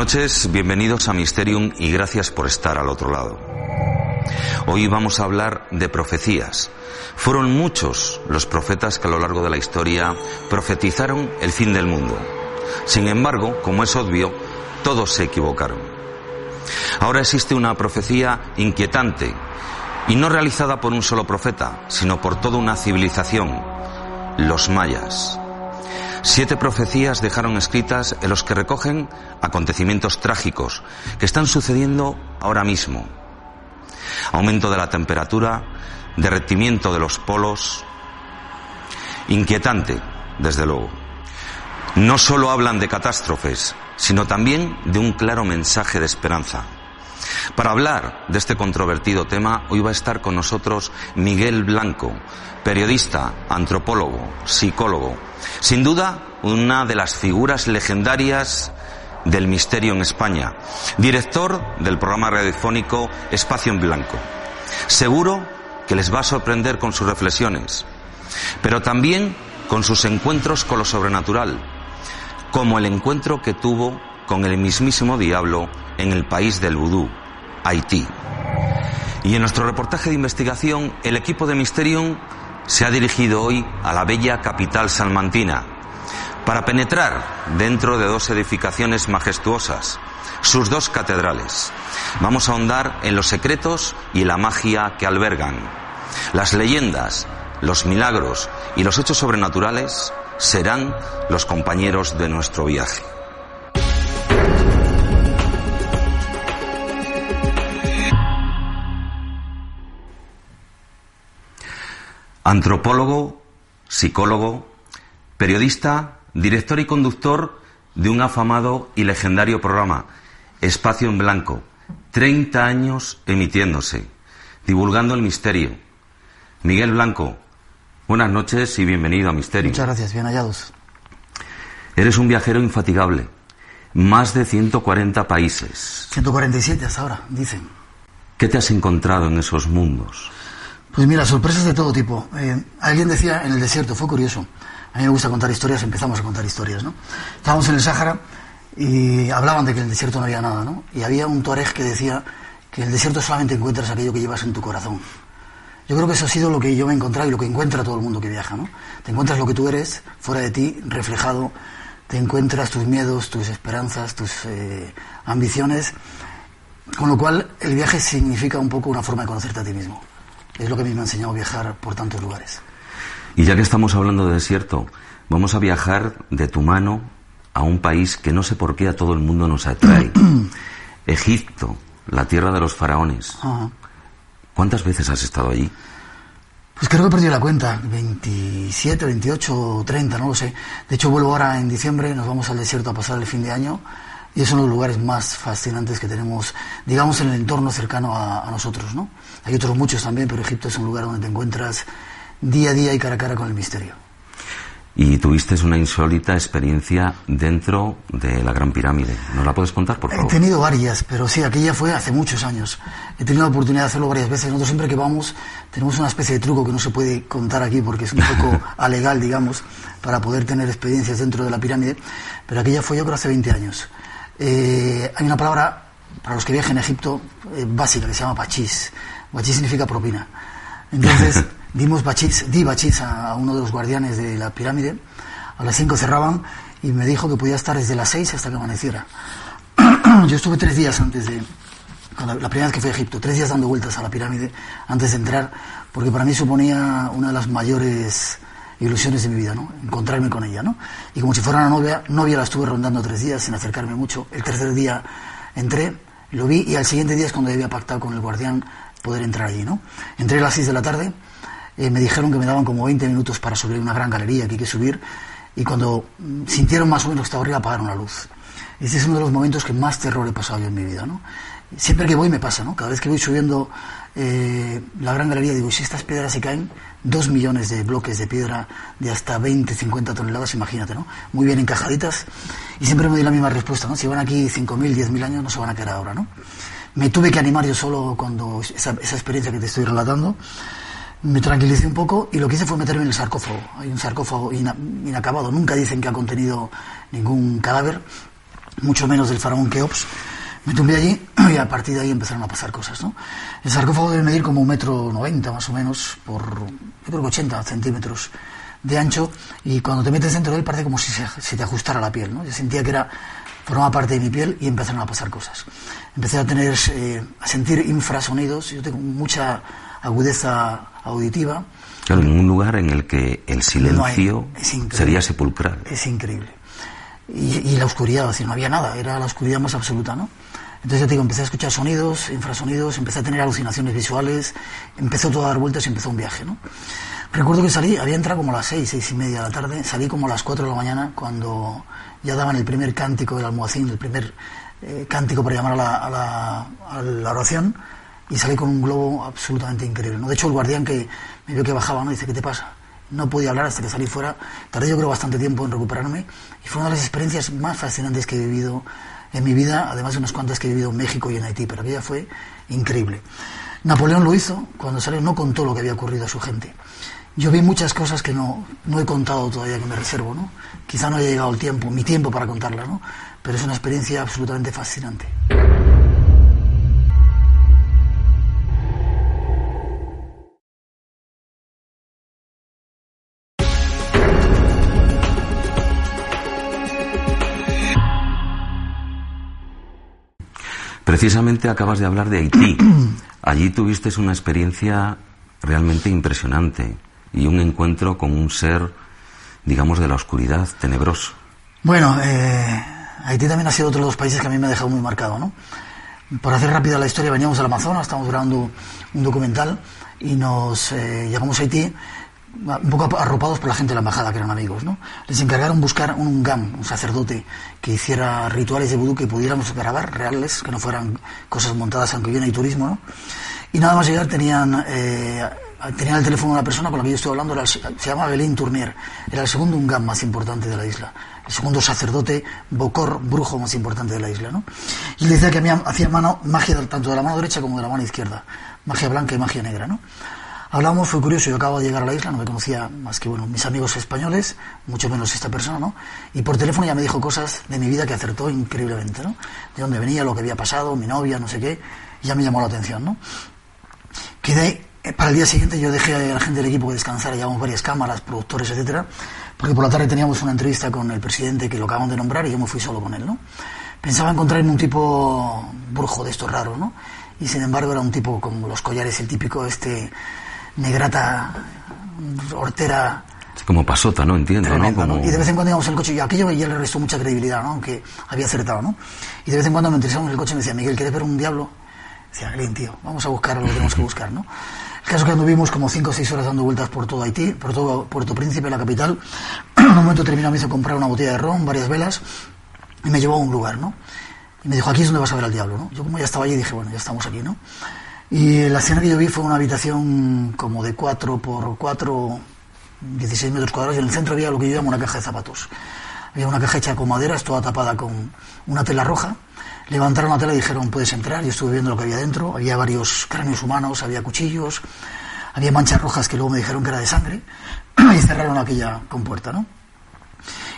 noches, bienvenidos a Mysterium y gracias por estar al otro lado. Hoy vamos a hablar de profecías. Fueron muchos los profetas que a lo largo de la historia profetizaron el fin del mundo. Sin embargo, como es obvio, todos se equivocaron. Ahora existe una profecía inquietante y no realizada por un solo profeta, sino por toda una civilización, los mayas. Siete profecías dejaron escritas en los que recogen acontecimientos trágicos que están sucediendo ahora mismo. Aumento de la temperatura, derretimiento de los polos, inquietante, desde luego. No solo hablan de catástrofes, sino también de un claro mensaje de esperanza. Para hablar de este controvertido tema, hoy va a estar con nosotros Miguel Blanco, periodista, antropólogo, psicólogo, sin duda una de las figuras legendarias del misterio en España, director del programa radiofónico Espacio en Blanco. Seguro que les va a sorprender con sus reflexiones, pero también con sus encuentros con lo sobrenatural, como el encuentro que tuvo con el mismísimo diablo en el país del vudú, Haití. Y en nuestro reportaje de investigación, el equipo de Mysterium se ha dirigido hoy a la bella capital salmantina para penetrar dentro de dos edificaciones majestuosas, sus dos catedrales. Vamos a ahondar en los secretos y la magia que albergan. Las leyendas, los milagros y los hechos sobrenaturales serán los compañeros de nuestro viaje. Antropólogo, psicólogo, periodista, director y conductor de un afamado y legendario programa, Espacio en Blanco, 30 años emitiéndose, divulgando el misterio. Miguel Blanco, buenas noches y bienvenido a Misterio. Muchas gracias, bien hallados. Eres un viajero infatigable, más de 140 países. 147 hasta ahora, dicen. ¿Qué te has encontrado en esos mundos? Pues mira, sorpresas de todo tipo. Eh, alguien decía en el desierto, fue curioso. A mí me gusta contar historias, empezamos a contar historias, ¿no? Estábamos en el Sáhara y hablaban de que en el desierto no había nada, ¿no? Y había un tuareg que decía que en el desierto solamente encuentras aquello que llevas en tu corazón. Yo creo que eso ha sido lo que yo me he encontrado y lo que encuentra todo el mundo que viaja, ¿no? Te encuentras lo que tú eres fuera de ti, reflejado, te encuentras tus miedos, tus esperanzas, tus eh, ambiciones, con lo cual el viaje significa un poco una forma de conocerte a ti mismo. Es lo que a mí me ha enseñado viajar por tantos lugares. Y ya que estamos hablando de desierto, vamos a viajar de tu mano a un país que no sé por qué a todo el mundo nos atrae. Egipto, la tierra de los faraones. ¿Cuántas veces has estado allí? Pues creo que he perdido la cuenta, 27, 28, 30, no lo sé. De hecho, vuelvo ahora en diciembre, nos vamos al desierto a pasar el fin de año y es uno de los lugares más fascinantes que tenemos, digamos, en el entorno cercano a, a nosotros, ¿no? Hay otros muchos también, pero Egipto es un lugar donde te encuentras día a día y cara a cara con el misterio. Y tuviste una insólita experiencia dentro de la Gran Pirámide. ¿Nos la puedes contar, por favor? He tenido varias, pero sí, aquella fue hace muchos años. He tenido la oportunidad de hacerlo varias veces. Nosotros siempre que vamos tenemos una especie de truco que no se puede contar aquí porque es un poco alegal, digamos, para poder tener experiencias dentro de la pirámide. Pero aquella fue yo creo hace 20 años. Eh, hay una palabra para los que viajan a Egipto eh, básica que se llama pachís. Pachís significa propina. Entonces... dimos bachis, di bachis a, uno de los guardianes de la pirámide. A las 5 cerraban y me dijo que podía estar desde las 6 hasta que amaneciera. Yo estuve tres días antes de, la primera vez que fui a Egipto, tres días dando vueltas a la pirámide antes de entrar, porque para mí suponía una de las mayores ilusiones de mi vida, ¿no? Encontrarme con ella, ¿no? Y como si fuera una novia, novia la estuve rondando tres días sin acercarme mucho. El tercer día entré, lo vi y al siguiente día es cuando había pactado con el guardián poder entrar allí, ¿no? Entré a las 6 de la tarde, eh, me dijeron que me daban como 20 minutos para subir una gran galería que hay que subir y cuando mm, sintieron más o menos que estaba arriba apagaron la luz. Este es uno de los momentos que más terror he pasado yo en mi vida, ¿no? Siempre que voy me pasa, ¿no? Cada vez que voy subiendo eh, la gran galería digo, si estas piedras se caen, dos millones de bloques de piedra de hasta 20, 50 toneladas, imagínate, ¿no? Muy bien encajaditas. Y siempre me doy la misma respuesta, ¿no? Si van aquí 5.000, 10.000 años, no se van a quedar ahora, ¿no? Me tuve que animar yo solo cuando esa, experiencia que te estoy relatando me tranquilicé un poco y lo que hice fue meterme en el sarcófago. Hay un sarcófago inacabado, nunca dicen que ha contenido ningún cadáver. mucho menos del faraón Keops. Me tumbé allí y a partir de ahí empezaron a pasar cosas. ¿no? El sarcófago debe medir como un metro noventa más o menos por, yo creo que 80 centímetros de ancho y cuando te metes dentro de él parece como si se, te ajustara la piel. ¿no? Yo sentía que era formaba parte de mi piel y empezaron a pasar cosas. Empecé a tener, eh, a sentir infrasonidos, yo tengo mucha agudeza auditiva. Claro, en un lugar en el que el silencio sería sepulcral. Es increíble. Y, la oscuridad, decir, no había nada, era la oscuridad más absoluta, ¿no? Entonces ya te digo, empecé a escuchar sonidos, infrasonidos, empecé a tener alucinaciones visuales, empezó todo a dar vueltas y empezó un viaje, ¿no? Recuerdo que salí, había entrado como a las seis, seis y media de la tarde, salí como a las cuatro de la mañana cuando ya daban el primer cántico del almohacín, el primer eh, cántico para llamar a la, oración, y salí con un globo absolutamente increíble. ¿no? De hecho, el guardián que me vio que bajaba, ¿no? dice, ¿qué te pasa? No podía hablar hasta que salí fuera. Tardé yo creo bastante tiempo en recuperarme y fue una de las experiencias más fascinantes que he vivido en mi vida, además de unas cuantas que he vivido en México y en Haití, pero aquella fue increíble. Napoleón lo hizo, cuando salió no contó lo que había ocurrido a su gente. Yo vi muchas cosas que no, no he contado todavía, que me reservo, ¿no? Quizá no haya llegado el tiempo, mi tiempo para contarlas, ¿no? Pero es una experiencia absolutamente fascinante. Precisamente acabas de hablar de Haití. Allí tuviste una experiencia realmente impresionante y un encuentro con un ser, digamos, de la oscuridad, tenebroso. Bueno, eh, Haití también ha sido otro de los países que a mí me ha dejado muy marcado, ¿no? Por hacer rápida la historia, veníamos al Amazonas, estamos grabando un documental y nos eh, llegamos a Haití un poco arropados por la gente de la embajada, que eran amigos, ¿no? Les encargaron buscar un gam, un sacerdote, que hiciera rituales de vudú que pudiéramos grabar, reales, que no fueran cosas montadas, aunque bien hay turismo, ¿no? Y nada más llegar tenían, eh, tenían el teléfono de una persona con la que yo estoy hablando, se llama Belín Tournier, era el segundo ungam más importante de la isla, el segundo sacerdote, bocor, brujo más importante de la isla, ¿no? Y le decía que hacía mano, magia tanto de la mano derecha como de la mano izquierda, magia blanca y magia negra, ¿no? Hablamos, fue curioso, yo acabo de llegar a la isla, no me conocía más que bueno, mis amigos españoles, mucho menos esta persona, ¿no? Y por teléfono ya me dijo cosas de mi vida que acertó increíblemente, ¿no? De dónde venía, lo que había pasado, mi novia, no sé qué, y ya me llamó la atención, ¿no? Quedé, eh, para el día siguiente yo dejé a la gente del equipo que descansara, llevamos varias cámaras, productores, etcétera, porque por la tarde teníamos una entrevista con el presidente que lo acaban de nombrar y yo me fui solo con él, ¿no? Pensaba encontrarme un tipo brujo de estos raros, ¿no? Y sin embargo era un tipo con los collares, el típico este negrata, hortera. como pasota, ¿no? Entiendo, ¿no? Y de vez en cuando íbamos en el coche, y aquello ya le restó mucha credibilidad, ¿no? Aunque había acertado, ¿no? Y de vez en cuando me interesaba en el coche y me decía, Miguel, ¿quieres ver un diablo? Decía, Glyn, tío, vamos a buscar lo que tenemos que buscar, ¿no? El caso es que anduvimos como 5 o 6 horas dando vueltas por todo Haití, por todo Puerto Príncipe, la capital. en un momento terminado me hizo comprar una botella de ron, varias velas, y me llevó a un lugar, ¿no? Y me dijo, aquí es donde vas a ver al diablo, ¿no? Yo como ya estaba allí dije, bueno, ya estamos aquí, ¿no? Y la escena que yo vi fue una habitación como de 4 por 4, 16 metros cuadrados, y en el centro había lo que yo llamo una caja de zapatos. Había una caja hecha con maderas, toda tapada con una tela roja. Levantaron la tela y dijeron, puedes entrar. Yo estuve viendo lo que había dentro. Había varios cráneos humanos, había cuchillos, había manchas rojas que luego me dijeron que era de sangre. y cerraron aquella compuerta, ¿no?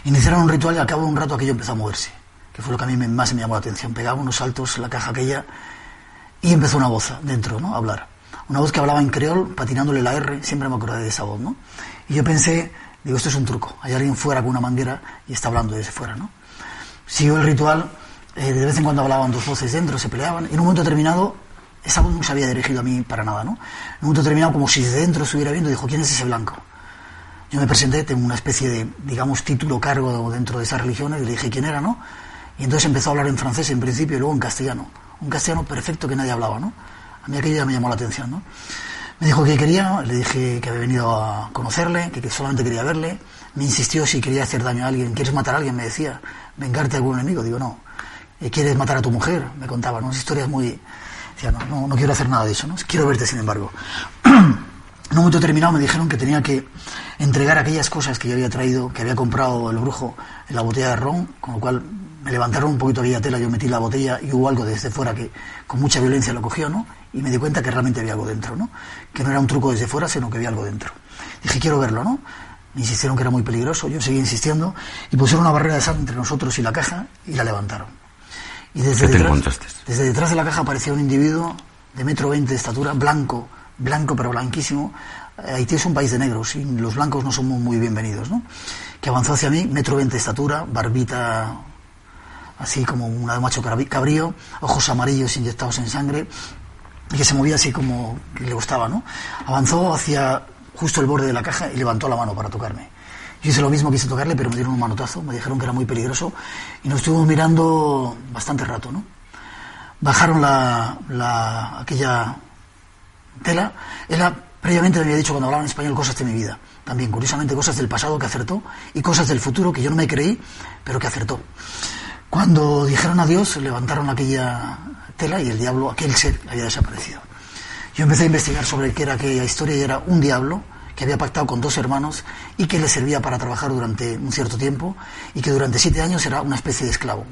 Iniciaron un ritual y al cabo de un rato aquello empezó a moverse, que fue lo que a mí más me llamó la atención. Pegaba unos saltos la caja aquella y empezó una voz dentro, ¿no? A hablar. Una voz que hablaba en creol, patinándole la R, siempre me acordé de esa voz, ¿no? Y yo pensé, digo, esto es un truco. Hay alguien fuera con una manguera y está hablando desde fuera, ¿no? Siguió el ritual, eh, de vez en cuando hablaban dos voces dentro, se peleaban, y en un momento determinado, esa voz no se había dirigido a mí para nada, ¿no? En un momento determinado, como si desde dentro estuviera viendo, dijo, ¿quién es ese blanco? Yo me presenté, tengo una especie de, digamos, título, cargo dentro de esas religiones, y le dije quién era, ¿no? Y entonces empezó a hablar en francés en principio y luego en castellano un castellano perfecto que nadie hablaba, ¿no? A mí aquello ya me llamó la atención, ¿no? Me dijo que quería, le dije que había venido a conocerle, que, solamente quería verle. Me insistió si quería hacer daño a alguien. ¿Quieres matar a alguien? Me decía. ¿Vengarte de algún enemigo? Digo, no. Eh, ¿Quieres matar a tu mujer? Me contaba, ¿no? historias muy... Decía, no, no, quiero hacer nada de eso, ¿no? Quiero verte, sin embargo. en un momento determinado me dijeron que tenía que entregar aquellas cosas que yo había traído, que había comprado el brujo en la botella de ron, con lo cual me levantaron un poquito aquella tela, yo metí la botella y hubo algo desde fuera que con mucha violencia lo cogió, ¿no? Y me di cuenta que realmente había algo dentro, ¿no? Que no era un truco desde fuera, sino que había algo dentro. Dije, quiero verlo, ¿no? Me insistieron que era muy peligroso, yo seguí insistiendo y pusieron una barrera de sal entre nosotros y la caja y la levantaron. Y desde, ¿Qué te detrás, desde detrás de la caja aparecía un individuo de metro veinte de estatura, blanco, blanco pero blanquísimo. Haití es un país de negros y los blancos no somos muy bienvenidos, ¿no? Que avanzó hacia mí, metro veinte de estatura, barbita así como una de macho cabrí- cabrío, ojos amarillos inyectados en sangre, y que se movía así como le gustaba, ¿no? Avanzó hacia justo el borde de la caja y levantó la mano para tocarme. Yo hice lo mismo, quise tocarle, pero me dieron un manotazo, me dijeron que era muy peligroso y nos estuvimos mirando bastante rato, ¿no? Bajaron la, la- aquella tela. Él ha- previamente me había dicho cuando hablaba en español cosas de mi vida. También, curiosamente, cosas del pasado que acertó y cosas del futuro que yo no me creí, pero que acertó. Cuando dijeron adiós, levantaron aquella tela y el diablo, aquel ser, había desaparecido. Yo empecé a investigar sobre qué era aquella historia y era un diablo que había pactado con dos hermanos y que le servía para trabajar durante un cierto tiempo y que durante siete años era una especie de esclavo.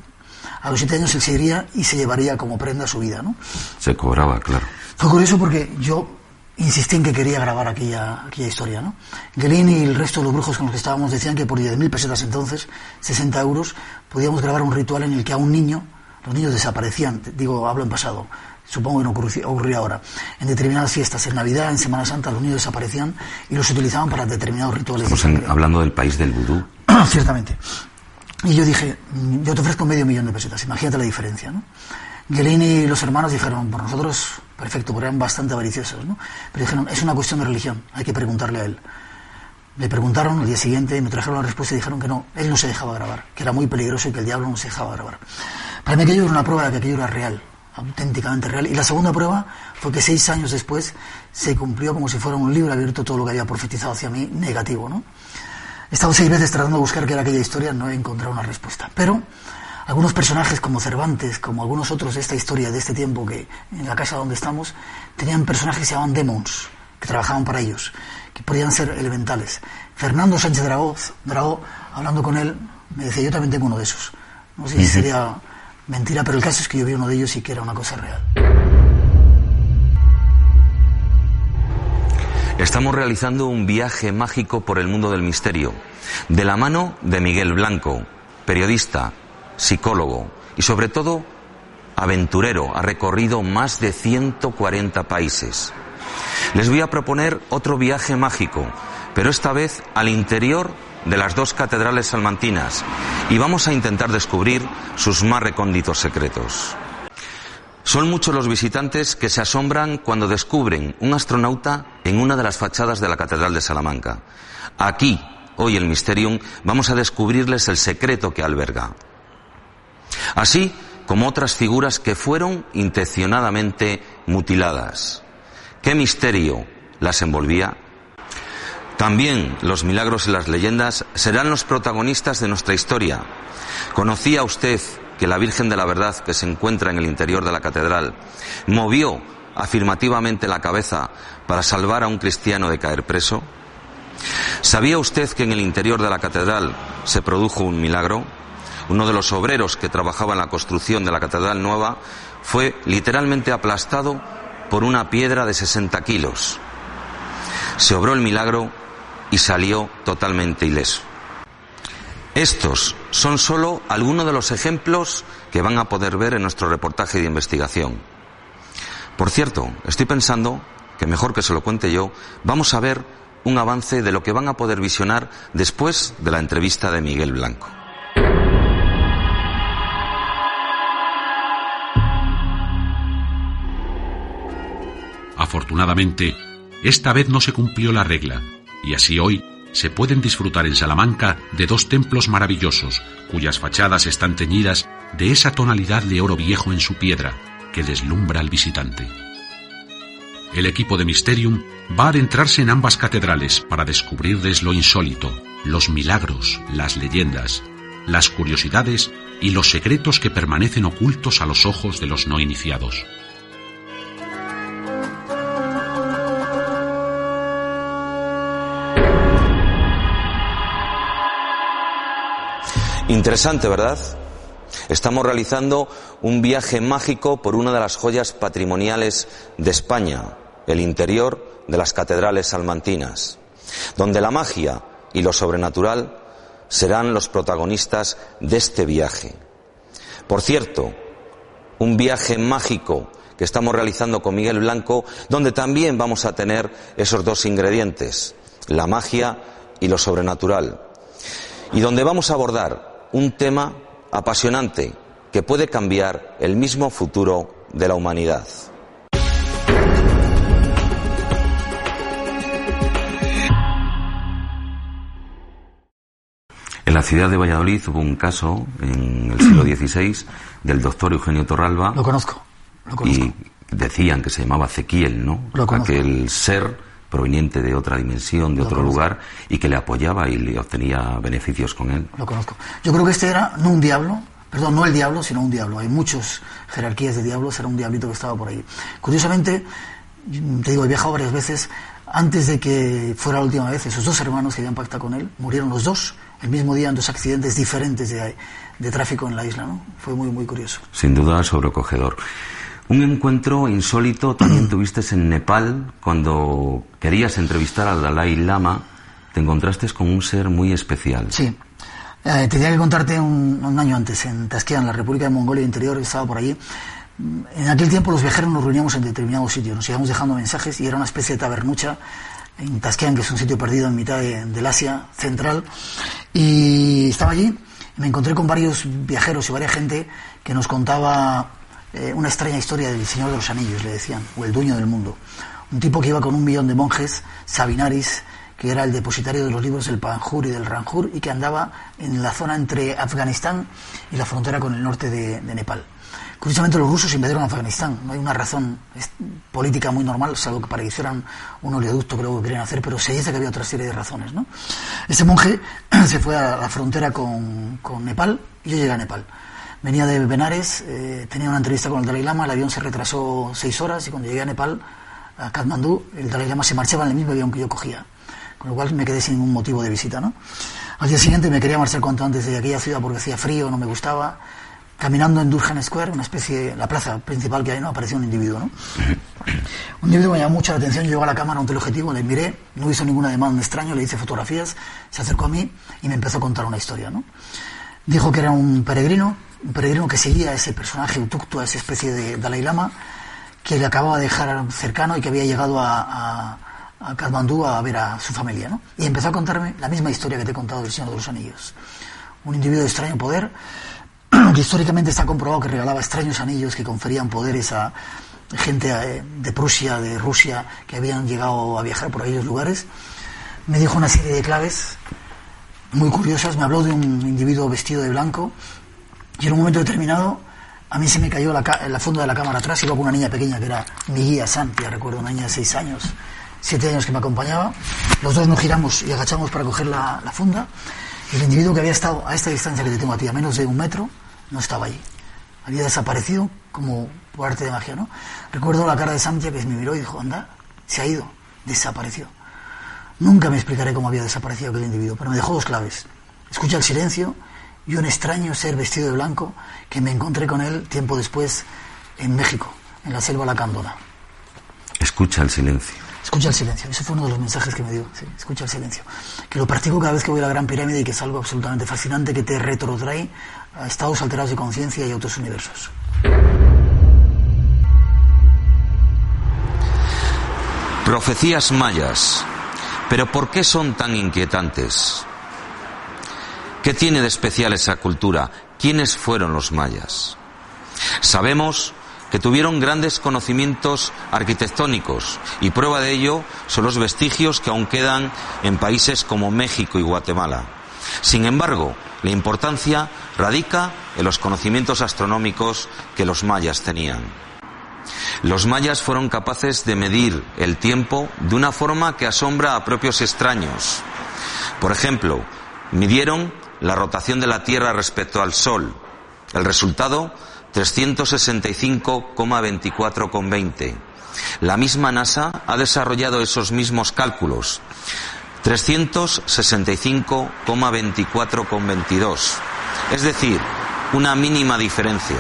A los siete años él se iría y se llevaría como prenda su vida, ¿no? Se cobraba, claro. Fue curioso porque yo insistí en que quería grabar aquella, aquella historia, ¿no? Gelin y el resto de los brujos con los que estábamos decían que por 10.000 pesetas entonces, 60 euros, podíamos grabar un ritual en el que a un niño, los niños desaparecían, digo, hablo en pasado, supongo que no ocurri- ocurría ahora, en determinadas fiestas, en Navidad, en Semana Santa, los niños desaparecían y los utilizaban para determinados rituales. de Estamos en- hablando del país del vudú. Ciertamente. Y yo dije, yo te ofrezco medio millón de pesetas, imagínate la diferencia, ¿no? Gelini y los hermanos dijeron, por nosotros, perfecto, porque eran bastante avariciosos, ¿no? Pero dijeron, es una cuestión de religión, hay que preguntarle a él. Le preguntaron al día siguiente me trajeron la respuesta y dijeron que no, él no se dejaba grabar, que era muy peligroso y que el diablo no se dejaba grabar. Para mí aquello era una prueba de que aquello era real, auténticamente real. Y la segunda prueba fue que seis años después se cumplió como si fuera un libro abierto todo lo que había profetizado hacia mí negativo, ¿no? He estado seis veces tratando de buscar qué era aquella historia, no he encontrado una respuesta. Pero algunos personajes como Cervantes, como algunos otros de esta historia, de este tiempo, que en la casa donde estamos, tenían personajes que se llamaban demons, que trabajaban para ellos, que podían ser elementales. Fernando Sánchez Dragó, Dragó, hablando con él, me decía, yo también tengo uno de esos. No sé si sería mentira, pero el caso es que yo vi uno de ellos y que era una cosa real. Estamos realizando un viaje mágico por el mundo del misterio, de la mano de Miguel Blanco, periodista, psicólogo y sobre todo aventurero. Ha recorrido más de 140 países. Les voy a proponer otro viaje mágico, pero esta vez al interior de las dos catedrales salmantinas y vamos a intentar descubrir sus más recónditos secretos. Son muchos los visitantes que se asombran cuando descubren un astronauta en una de las fachadas de la Catedral de Salamanca. Aquí, hoy el Mysterium, vamos a descubrirles el secreto que alberga. Así como otras figuras que fueron intencionadamente mutiladas. ¿Qué misterio las envolvía? También los milagros y las leyendas serán los protagonistas de nuestra historia. ¿Conocía usted que la Virgen de la Verdad que se encuentra en el interior de la catedral movió afirmativamente la cabeza para salvar a un cristiano de caer preso? ¿Sabía usted que en el interior de la catedral se produjo un milagro? Uno de los obreros que trabajaba en la construcción de la catedral nueva fue literalmente aplastado por una piedra de 60 kilos. Se obró el milagro y salió totalmente ileso. Estos son solo algunos de los ejemplos que van a poder ver en nuestro reportaje de investigación. Por cierto, estoy pensando que mejor que se lo cuente yo, vamos a ver un avance de lo que van a poder visionar después de la entrevista de Miguel Blanco. Afortunadamente, esta vez no se cumplió la regla, y así hoy se pueden disfrutar en Salamanca de dos templos maravillosos, cuyas fachadas están teñidas de esa tonalidad de oro viejo en su piedra que deslumbra al visitante. El equipo de Mysterium va a adentrarse en ambas catedrales para descubrirles lo insólito, los milagros, las leyendas, las curiosidades y los secretos que permanecen ocultos a los ojos de los no iniciados. Interesante, ¿verdad? Estamos realizando un viaje mágico por una de las joyas patrimoniales de España, el interior de las catedrales salmantinas, donde la magia y lo sobrenatural serán los protagonistas de este viaje. Por cierto, un viaje mágico que estamos realizando con Miguel Blanco, donde también vamos a tener esos dos ingredientes, la magia y lo sobrenatural, y donde vamos a abordar un tema apasionante que puede cambiar el mismo futuro de la humanidad. En la ciudad de Valladolid hubo un caso en el siglo XVI del doctor Eugenio Torralba. Lo conozco, lo conozco. Y decían que se llamaba Ezequiel, ¿no? Lo conozco. Aquel ser proveniente de otra dimensión, de Lo otro conozco. lugar, y que le apoyaba y le obtenía beneficios con él. Lo conozco. Yo creo que este era no un diablo, perdón, no el diablo, sino un diablo. Hay muchas jerarquías de diablos, era un diablito que estaba por ahí. Curiosamente, te digo, he viajado varias veces. Antes de que fuera la última vez, esos dos hermanos que habían pactado con él murieron los dos el mismo día en dos accidentes diferentes de, de tráfico en la isla. ¿no? Fue muy, muy curioso. Sin duda sobrecogedor. Un encuentro insólito también tuviste en Nepal cuando querías entrevistar al Dalai Lama. Te encontraste con un ser muy especial. Sí. Eh, tenía que contarte un, año antes, en Tasquean, la República de Mongolia Interior, estaba por allí. En aquel tiempo los viajeros nos reuníamos en determinados sitios, nos íbamos dejando mensajes y era una especie de tabernucha en Tasquean, que es un sitio perdido en mitad de- del Asia central. Y estaba allí me encontré con varios viajeros y varias gente que nos contaba eh, una extraña historia del Señor de los Anillos, le decían, o el dueño del mundo. Un tipo que iba con un millón de monjes, Sabinaris, que era el depositario de los libros del Panjur y del Ranjur y que andaba en la zona entre Afganistán y la frontera con el norte de, Nepal. Curiosamente los rusos invadieron Afganistán, no hay una razón política muy normal, salvo que para que hicieran un oleoducto que luego querían hacer, pero se dice que había otra serie de razones. ¿no? Ese monje se fue a la frontera con, con Nepal y yo llegué a Nepal. Venía de Benares, eh, tenía una entrevista con el Dalai Lama, el avión se retrasó seis horas y cuando llegué a Nepal, a Katmandú, el Dalai Lama se marchaba en el mismo avión que yo cogía, con lo cual me quedé sin ningún motivo de visita. ¿no? Al día siguiente me quería marchar cuanto antes de aquella ciudad porque hacía frío, no me gustaba. Caminando en Durhan Square, una especie, la plaza principal que hay, ¿no? apareció un individuo. ¿no? Un individuo me llamó mucho la atención, llegó a la cámara, un teleobjetivo, le miré, no hizo ninguna demanda extraño, le hice fotografías, se acercó a mí y me empezó a contar una historia. ¿no? Dijo que era un peregrino, un que seguía a ese personaje autóctono, a esa especie de Dalai Lama, que le acababa de dejar cercano y que había llegado a, a, a Katmandú a ver a su familia. ¿no? Y empezó a contarme la misma historia que te he contado del Señor de los Anillos. Un individuo de extraño poder, que históricamente está comprobado que regalaba extraños anillos que conferían poderes a gente eh, de Prusia, de Rusia, que habían llegado a viajar por aquellos lugares. Me dijo una serie de claves muy curiosas, me habló de un individuo vestido de blanco y en un momento determinado a mí se me cayó la, la funda de la cámara atrás, iba con una niña pequeña que era mi guía Santi, recuerdo, una niña de seis años, siete años que me acompañaba. Los dos nos giramos y agachamos para coger la, la funda. Y el individuo que había estado a esta distancia que te tengo a ti, a menos de un metro, no estaba allí. Había desaparecido como por arte de magia, ¿no? Recuerdo la cara de Santi que me miró y dijo, anda, se ha ido, desapareció. Nunca me explicaré cómo había desaparecido aquel individuo, pero me dejó dos claves. Escucha el silencio y un extraño ser vestido de blanco que me encontré con él tiempo después en México, en la selva lacandona. Escucha el silencio. Escucha el silencio. Ese fue uno de los mensajes que me dio. Sí, escucha el silencio. Que lo practico cada vez que voy a la Gran Pirámide y que es algo absolutamente fascinante que te retrotrae a estados alterados de conciencia y a otros universos. Profecías mayas. Pero ¿por qué son tan inquietantes? ¿Qué tiene de especial esa cultura? ¿Quiénes fueron los mayas? Sabemos que tuvieron grandes conocimientos arquitectónicos y prueba de ello son los vestigios que aún quedan en países como México y Guatemala. Sin embargo, la importancia radica en los conocimientos astronómicos que los mayas tenían. Los mayas fueron capaces de medir el tiempo de una forma que asombra a propios extraños. Por ejemplo, midieron la rotación de la Tierra respecto al Sol. El resultado, 365,24,20. La misma NASA ha desarrollado esos mismos cálculos. 365,24,22. Es decir, una mínima diferencia.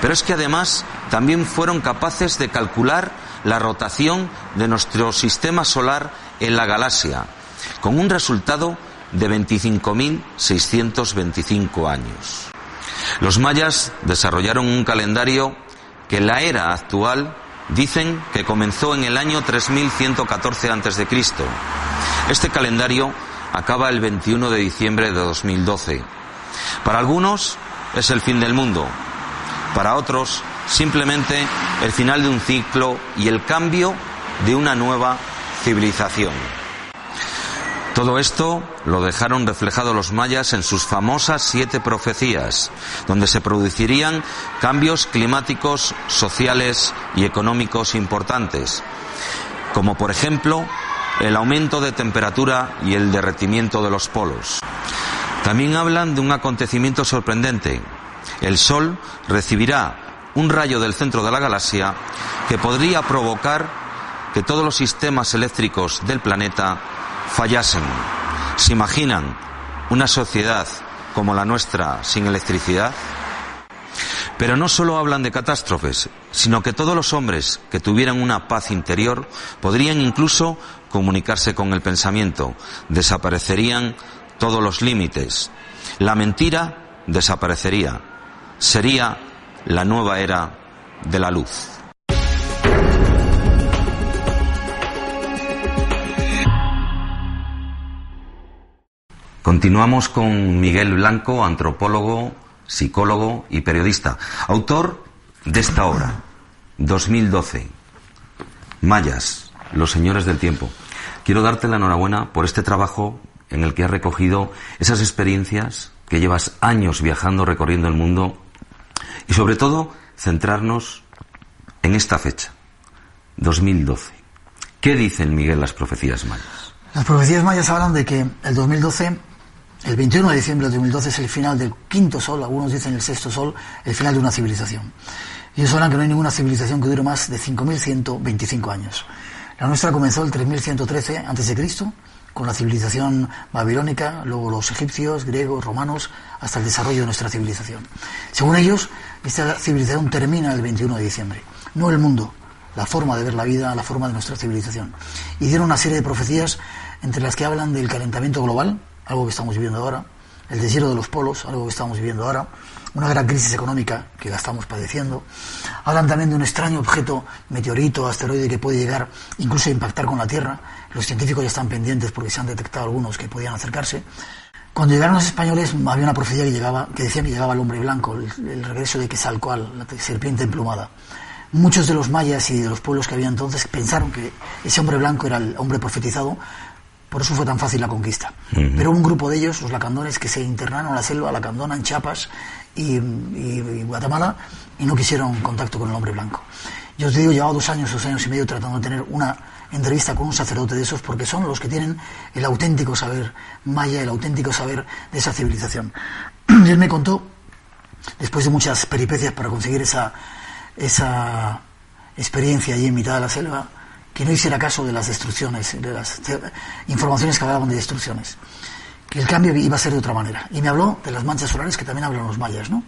Pero es que además también fueron capaces de calcular la rotación de nuestro sistema solar en la galaxia, con un resultado de 25.625 años. Los mayas desarrollaron un calendario que la era actual dicen que comenzó en el año 3114 a.C. Este calendario acaba el 21 de diciembre de 2012. Para algunos es el fin del mundo, para otros simplemente el final de un ciclo y el cambio de una nueva civilización. Todo esto lo dejaron reflejado los mayas en sus famosas siete profecías, donde se producirían cambios climáticos, sociales y económicos importantes, como por ejemplo el aumento de temperatura y el derretimiento de los polos. También hablan de un acontecimiento sorprendente. El Sol recibirá un rayo del centro de la galaxia que podría provocar que todos los sistemas eléctricos del planeta fallasen. ¿Se imaginan una sociedad como la nuestra sin electricidad? Pero no solo hablan de catástrofes, sino que todos los hombres que tuvieran una paz interior podrían incluso comunicarse con el pensamiento, desaparecerían todos los límites. La mentira desaparecería. Sería la nueva era de la luz. Continuamos con Miguel Blanco, antropólogo, psicólogo y periodista, autor de esta obra, 2012, Mayas, los señores del tiempo. Quiero darte la enhorabuena por este trabajo en el que has recogido esas experiencias que llevas años viajando, recorriendo el mundo y sobre todo centrarnos en esta fecha, 2012. ¿Qué dicen, Miguel, las profecías mayas? Las profecías mayas hablan de que el 2012 el 21 de diciembre de 2012 es el final del quinto sol, algunos dicen el sexto sol, el final de una civilización. Y eso hablan que no hay ninguna civilización que dure más de 5.125 años. La nuestra comenzó el 3113 a.C., con la civilización babilónica, luego los egipcios, griegos, romanos, hasta el desarrollo de nuestra civilización. Según ellos, esta civilización termina el 21 de diciembre. No el mundo, la forma de ver la vida, la forma de nuestra civilización. Y dieron una serie de profecías entre las que hablan del calentamiento global, algo que estamos viviendo ahora, el deshielo de los polos, algo que estamos viviendo ahora, una gran crisis económica que la estamos padeciendo. Hablan también de un extraño objeto, meteorito, asteroide que puede llegar incluso a impactar con la Tierra. Los científicos ya están pendientes porque se han detectado algunos que podían acercarse. Cuando llegaron los españoles había una profecía que, llegaba, que decía que llegaba el hombre blanco, el, regreso de Quetzalcoatl, la serpiente emplumada. Muchos de los mayas y de los pueblos que había entonces pensaron que ese hombre blanco era el hombre profetizado, por eso fue tan fácil la conquista. Pero un grupo de ellos, los lacandones, que se internaron a la selva, lacandona, en Chiapas y, Guatemala, y no quisieron contacto con el hombre blanco. Yo os digo, llevaba dos años, dos años y medio tratando de tener una entrevista con un sacerdote de esos, porque son los que tienen el auténtico saber maya, el auténtico saber de esa civilización. Y él me contó, después de muchas peripecias para conseguir esa, esa experiencia allí en mitad de la selva, que no hiciera caso de las destrucciones, de las informaciones que hablaban de destrucciones, que el cambio iba a ser de otra manera. Y me habló de las manchas solares que también hablan los mayas, ¿no?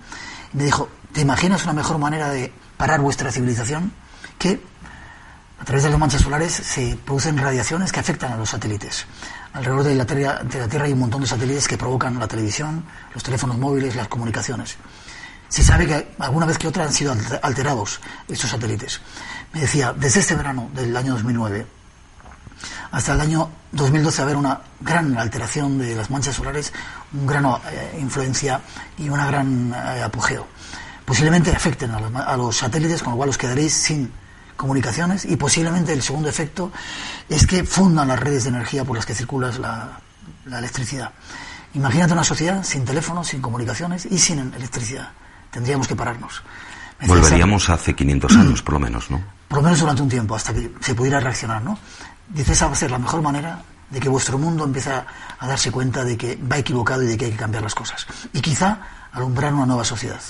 Me dijo, ¿te imaginas una mejor manera de parar vuestra civilización? Que a través de las manchas solares se producen radiaciones que afectan a los satélites. Alrededor de la, tierra, de la Tierra hay un montón de satélites que provocan la televisión, los teléfonos móviles, las comunicaciones. Se sabe que alguna vez que otra han sido alterados estos satélites me decía, desde este verano del año 2009 hasta el año 2012 va a haber una gran alteración de las manchas solares, una gran eh, influencia y una gran eh, apogeo. Posiblemente afecten a los, satélites, con lo cual os quedaréis sin comunicaciones y posiblemente el segundo efecto es que fundan las redes de energía por las que circula la, la electricidad. Imagínate una sociedad sin teléfonos, sin comunicaciones y sin electricidad. Tendríamos que pararnos. Volveríamos hace 500 años, por lo menos, ¿no? Por lo menos durante un tiempo, hasta que se pudiera reaccionar, ¿no? Dice, esa va a ser la mejor manera de que vuestro mundo empiece a darse cuenta de que va equivocado y de que hay que cambiar las cosas. Y quizá alumbrar una nueva sociedad.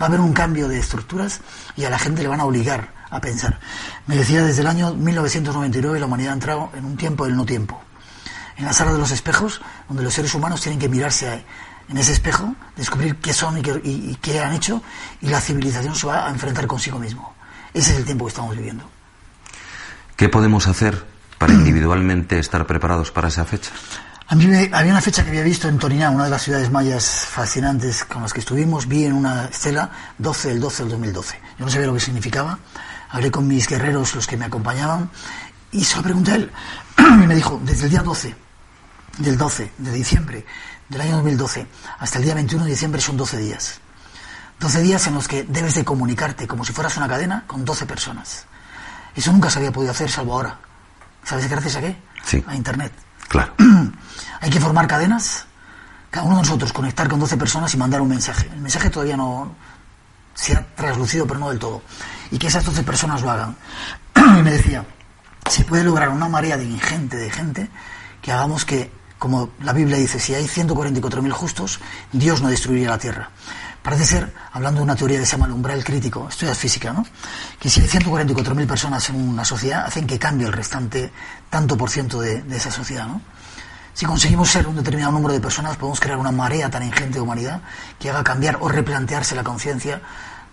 va a haber un cambio de estructuras y a la gente le van a obligar a pensar. Me decía, desde el año 1999 la humanidad ha entrado en un tiempo del no tiempo. En la sala de los espejos, donde los seres humanos tienen que mirarse en ese espejo, descubrir qué son y qué, y qué han hecho, y la civilización se va a enfrentar consigo mismo. Ese es el tiempo que estamos viviendo. ¿Qué podemos hacer para individualmente estar preparados para esa fecha? A mí había una fecha que había visto en Toriná, una de las ciudades mayas fascinantes con las que estuvimos, vi en una estela 12 del 12 del 2012. Yo no sabía lo que significaba, hablé con mis guerreros, los que me acompañaban, y se lo pregunté a él. y me dijo, desde el día 12, del 12 de diciembre del año 2012 hasta el día 21 de diciembre son 12 días. 12 días en los que debes de comunicarte como si fueras una cadena con 12 personas. Eso nunca se había podido hacer salvo ahora. ¿Sabes gracias a qué? Sí. A Internet. Claro. Hay que formar cadenas, cada uno de nosotros conectar con 12 personas y mandar un mensaje. El mensaje todavía no se ha traslucido, pero no del todo. Y que esas 12 personas lo hagan. y me decía, se puede lograr una marea de ingente de gente que hagamos que, como la Biblia dice, si hay 144.000 justos, Dios no destruiría la tierra. Parece ser, hablando de una teoría que se llama el umbral crítico, estudias física, ¿no? Que si hay 144.000 personas en una sociedad, hacen que cambie el restante tanto por ciento de, de, esa sociedad, ¿no? Si conseguimos ser un determinado número de personas, podemos crear una marea tan ingente de humanidad que haga cambiar o replantearse la conciencia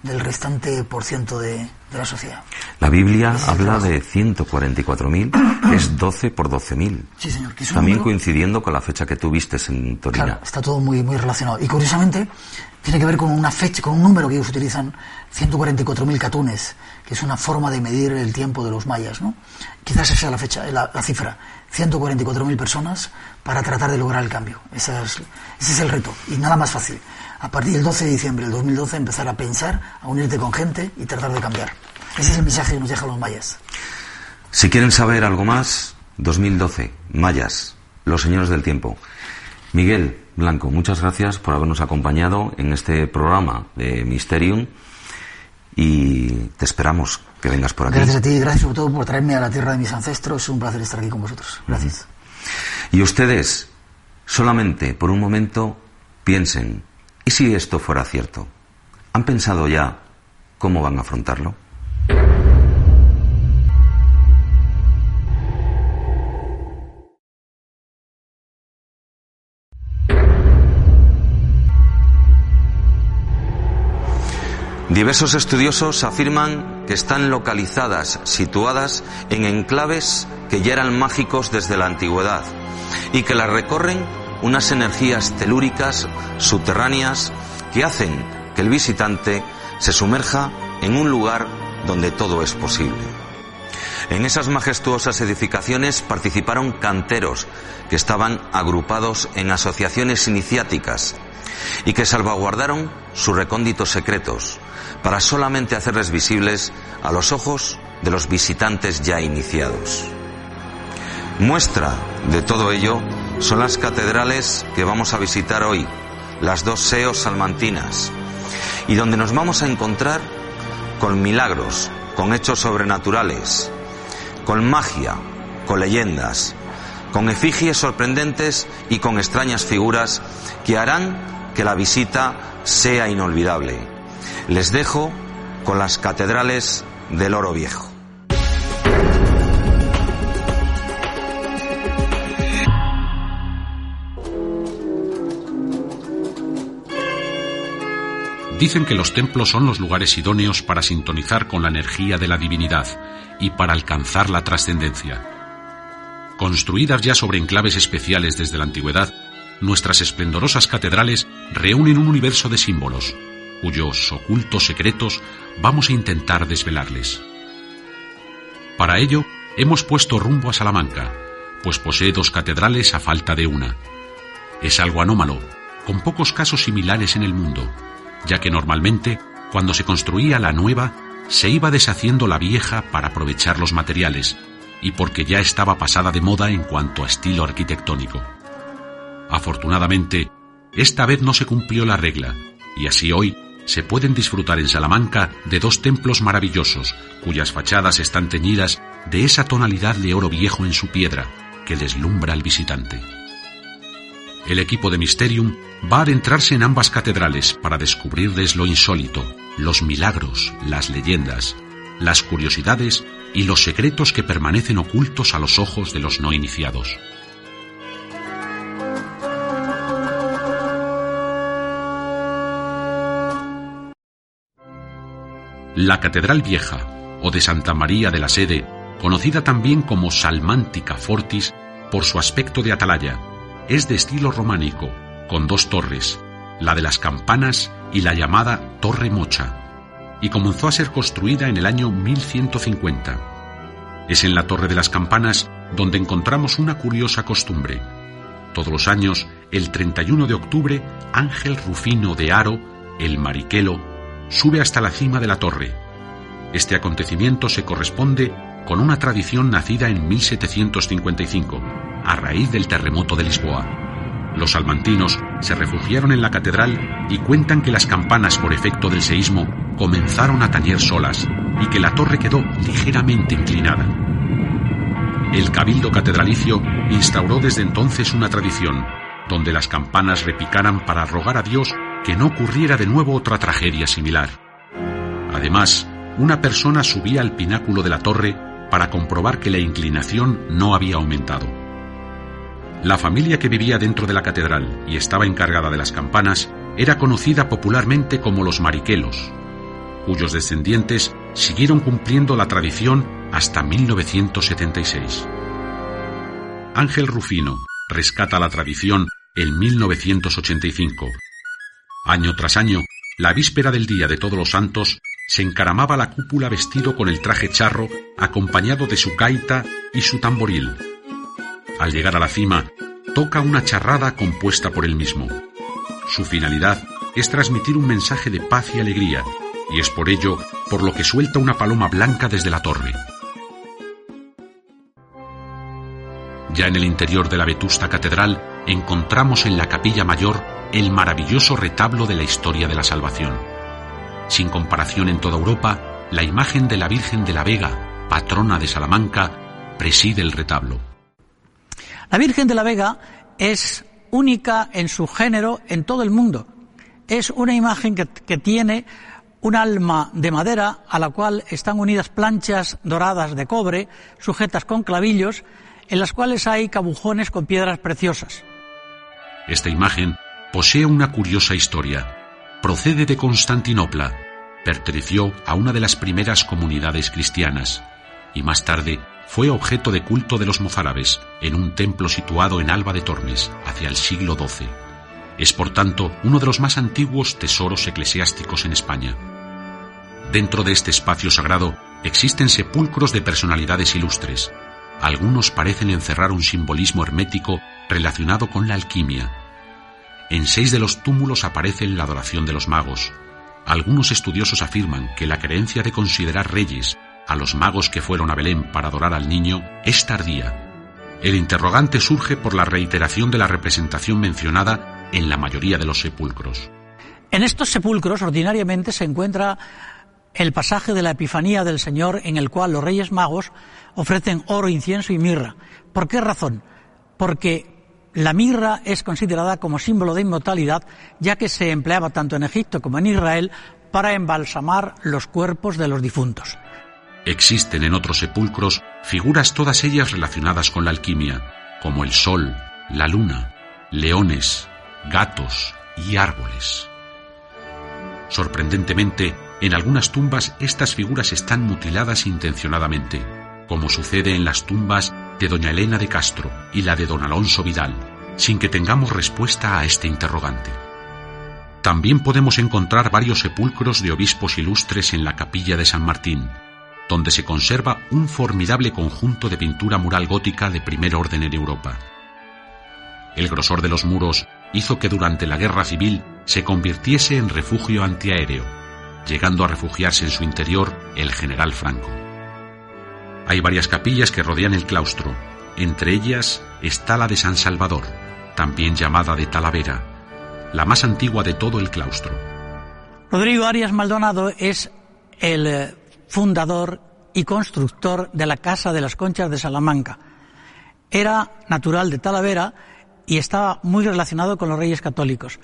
del restante por ciento de, de la sociedad. La Biblia habla de 144.000, que es 12 por 12.000. Sí, señor. Que es También número- coincidiendo con la fecha que tú vistes en Torina. Claro, está todo muy, muy relacionado. Y curiosamente, tiene que ver con una fecha, con un número que ellos utilizan, 144.000 catunes, que es una forma de medir el tiempo de los mayas, ¿no? Quizás esa sea la fecha, la, la cifra. 144.000 personas para tratar de lograr el cambio. Esa es- ese es el reto. Y nada más fácil. A partir del 12 de diciembre del 2012 empezar a pensar, a unirte con gente y tratar de cambiar. Ese es el mensaje que nos dejan los mayas. Si quieren saber algo más, 2012, Mayas, los señores del tiempo. Miguel Blanco, muchas gracias por habernos acompañado en este programa de Mysterium y te esperamos que vengas por aquí. Gracias a ti y gracias sobre todo por traerme a la tierra de mis ancestros. Es un placer estar aquí con vosotros. Gracias. Y ustedes, solamente por un momento, piensen, ¿y si esto fuera cierto? ¿Han pensado ya cómo van a afrontarlo? Diversos estudiosos afirman que están localizadas, situadas en enclaves que ya eran mágicos desde la antigüedad y que las recorren unas energías telúricas subterráneas que hacen que el visitante se sumerja en un lugar donde todo es posible. En esas majestuosas edificaciones participaron canteros que estaban agrupados en asociaciones iniciáticas y que salvaguardaron sus recónditos secretos para solamente hacerles visibles a los ojos de los visitantes ya iniciados. Muestra de todo ello son las catedrales que vamos a visitar hoy, las dos seos salmantinas, y donde nos vamos a encontrar con milagros, con hechos sobrenaturales, con magia, con leyendas, con efigies sorprendentes y con extrañas figuras que harán que la visita sea inolvidable. Les dejo con las catedrales del Oro Viejo. Dicen que los templos son los lugares idóneos para sintonizar con la energía de la divinidad y para alcanzar la trascendencia. Construidas ya sobre enclaves especiales desde la antigüedad, nuestras esplendorosas catedrales reúnen un universo de símbolos, cuyos ocultos secretos vamos a intentar desvelarles. Para ello, hemos puesto rumbo a Salamanca, pues posee dos catedrales a falta de una. Es algo anómalo, con pocos casos similares en el mundo, ya que normalmente, cuando se construía la nueva, se iba deshaciendo la vieja para aprovechar los materiales, y porque ya estaba pasada de moda en cuanto a estilo arquitectónico. Afortunadamente, esta vez no se cumplió la regla, y así hoy se pueden disfrutar en Salamanca de dos templos maravillosos, cuyas fachadas están teñidas de esa tonalidad de oro viejo en su piedra que deslumbra al visitante. El equipo de Mysterium va a adentrarse en ambas catedrales para descubrirles lo insólito, los milagros, las leyendas, las curiosidades y los secretos que permanecen ocultos a los ojos de los no iniciados. La Catedral Vieja, o de Santa María de la Sede, conocida también como Salmántica Fortis por su aspecto de atalaya, es de estilo románico, con dos torres, la de las campanas y la llamada Torre Mocha, y comenzó a ser construida en el año 1150. Es en la Torre de las Campanas donde encontramos una curiosa costumbre. Todos los años, el 31 de octubre, Ángel Rufino de Aro, el mariquelo, sube hasta la cima de la torre. Este acontecimiento se corresponde con una tradición nacida en 1755, a raíz del terremoto de Lisboa. Los salmantinos se refugiaron en la catedral y cuentan que las campanas por efecto del seísmo comenzaron a tañer solas y que la torre quedó ligeramente inclinada. El cabildo catedralicio instauró desde entonces una tradición, donde las campanas repicaran para rogar a Dios que no ocurriera de nuevo otra tragedia similar. Además, una persona subía al pináculo de la torre para comprobar que la inclinación no había aumentado. La familia que vivía dentro de la catedral y estaba encargada de las campanas era conocida popularmente como los mariquelos, cuyos descendientes siguieron cumpliendo la tradición hasta 1976. Ángel Rufino rescata la tradición en 1985. Año tras año, la víspera del Día de Todos los Santos, se encaramaba la cúpula vestido con el traje charro, acompañado de su gaita y su tamboril. Al llegar a la cima, toca una charrada compuesta por él mismo. Su finalidad es transmitir un mensaje de paz y alegría, y es por ello por lo que suelta una paloma blanca desde la torre. Ya en el interior de la vetusta catedral encontramos en la capilla mayor el maravilloso retablo de la historia de la salvación. Sin comparación en toda Europa, la imagen de la Virgen de la Vega, patrona de Salamanca, preside el retablo. La Virgen de la Vega es única en su género en todo el mundo. Es una imagen que, que tiene un alma de madera a la cual están unidas planchas doradas de cobre, sujetas con clavillos, en las cuales hay cabujones con piedras preciosas. Esta imagen posee una curiosa historia. Procede de Constantinopla, perteneció a una de las primeras comunidades cristianas y más tarde fue objeto de culto de los mozárabes en un templo situado en Alba de Tormes hacia el siglo XII. Es por tanto uno de los más antiguos tesoros eclesiásticos en España. Dentro de este espacio sagrado existen sepulcros de personalidades ilustres. Algunos parecen encerrar un simbolismo hermético relacionado con la alquimia. En seis de los túmulos aparece la adoración de los magos. Algunos estudiosos afirman que la creencia de considerar reyes a los magos que fueron a Belén para adorar al niño es tardía. El interrogante surge por la reiteración de la representación mencionada en la mayoría de los sepulcros. En estos sepulcros ordinariamente se encuentra el pasaje de la Epifanía del Señor en el cual los Reyes Magos ofrecen oro, incienso y mirra. ¿Por qué razón? Porque la mirra es considerada como símbolo de inmortalidad, ya que se empleaba tanto en Egipto como en Israel para embalsamar los cuerpos de los difuntos. Existen en otros sepulcros figuras todas ellas relacionadas con la alquimia, como el sol, la luna, leones, gatos y árboles. Sorprendentemente, en algunas tumbas estas figuras están mutiladas intencionadamente, como sucede en las tumbas de doña Elena de Castro y la de don Alonso Vidal, sin que tengamos respuesta a este interrogante. También podemos encontrar varios sepulcros de obispos ilustres en la capilla de San Martín, donde se conserva un formidable conjunto de pintura mural gótica de primer orden en Europa. El grosor de los muros hizo que durante la guerra civil se convirtiese en refugio antiaéreo, llegando a refugiarse en su interior el general Franco. Hay varias capillas que rodean el claustro, entre ellas está la de San Salvador, también llamada de Talavera, la más antigua de todo el claustro. Rodrigo Arias Maldonado es el eh, fundador y constructor de la Casa de las Conchas de Salamanca. Era natural de Talavera y estaba muy relacionado con los reyes católicos.